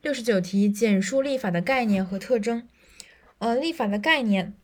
六十九题，简述立法的概念和特征。呃，立法的概念，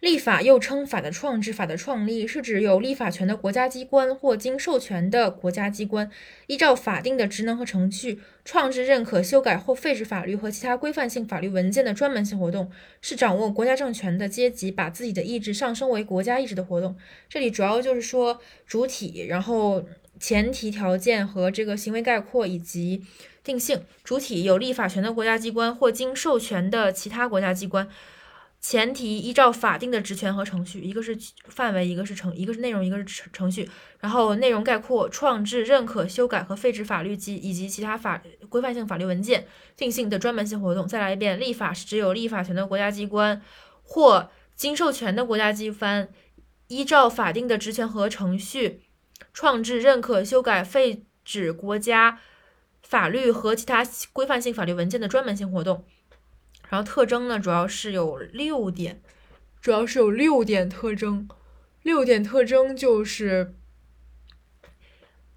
立法又称法的创制、法的创立，是指有立法权的国家机关或经授权的国家机关，依照法定的职能和程序，创制、认可、修改或废止法律和其他规范性法律文件的专门性活动，是掌握国家政权的阶级把自己的意志上升为国家意志的活动。这里主要就是说主体，然后。前提条件和这个行为概括以及定性主体有立法权的国家机关或经授权的其他国家机关。前提依照法定的职权和程序，一个是范围，一个是程，一个是内容，一个是程程序。然后内容概括创制、认可、修改和废止法律及以及其他法规范性法律文件。定性的专门性活动。再来一遍，立法是只有立法权的国家机关或经授权的国家机关依照法定的职权和程序。创制、认可、修改、废止国家法律和其他规范性法律文件的专门性活动。然后特征呢，主要是有六点，主要是有六点特征。六点特征就是：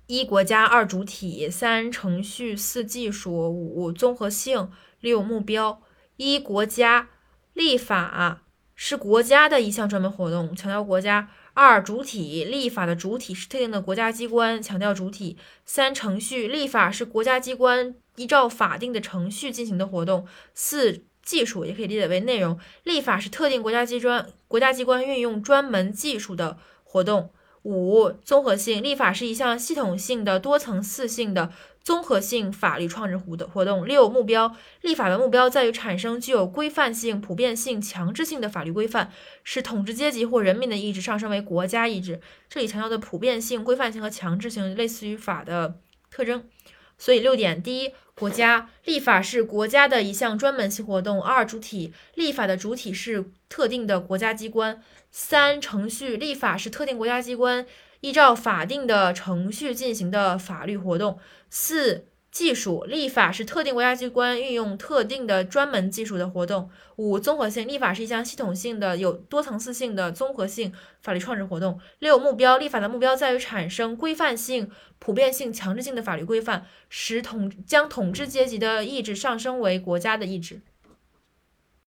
一、国家；二、主体；三、程序；四、技术；五、综合性；六、目标。一、国家立法是国家的一项专门活动，强调国家。二、主体立法的主体是特定的国家机关，强调主体。三、程序立法是国家机关依照法定的程序进行的活动。四、技术也可以理解为内容，立法是特定国家机关国家机关运用专门技术的活动。五、综合性立法是一项系统性的、多层次性的。综合性法律创制活的活动六目标立法的目标在于产生具有规范性、普遍性、强制性的法律规范，使统治阶级或人民的意志上升为国家意志。这里强调的普遍性、规范性和强制性，类似于法的特征。所以六点：第一，国家立法是国家的一项专门性活动；二，主体立法的主体是特定的国家机关；三，程序立法是特定国家机关。依照法定的程序进行的法律活动。四、技术立法是特定国家机关运用特定的专门技术的活动。五、综合性立法是一项系统性的、有多层次性的综合性法律创制活动。六、目标立法的目标在于产生规范性、普遍性、强制性的法律规范，使统将统治阶级的意志上升为国家的意志。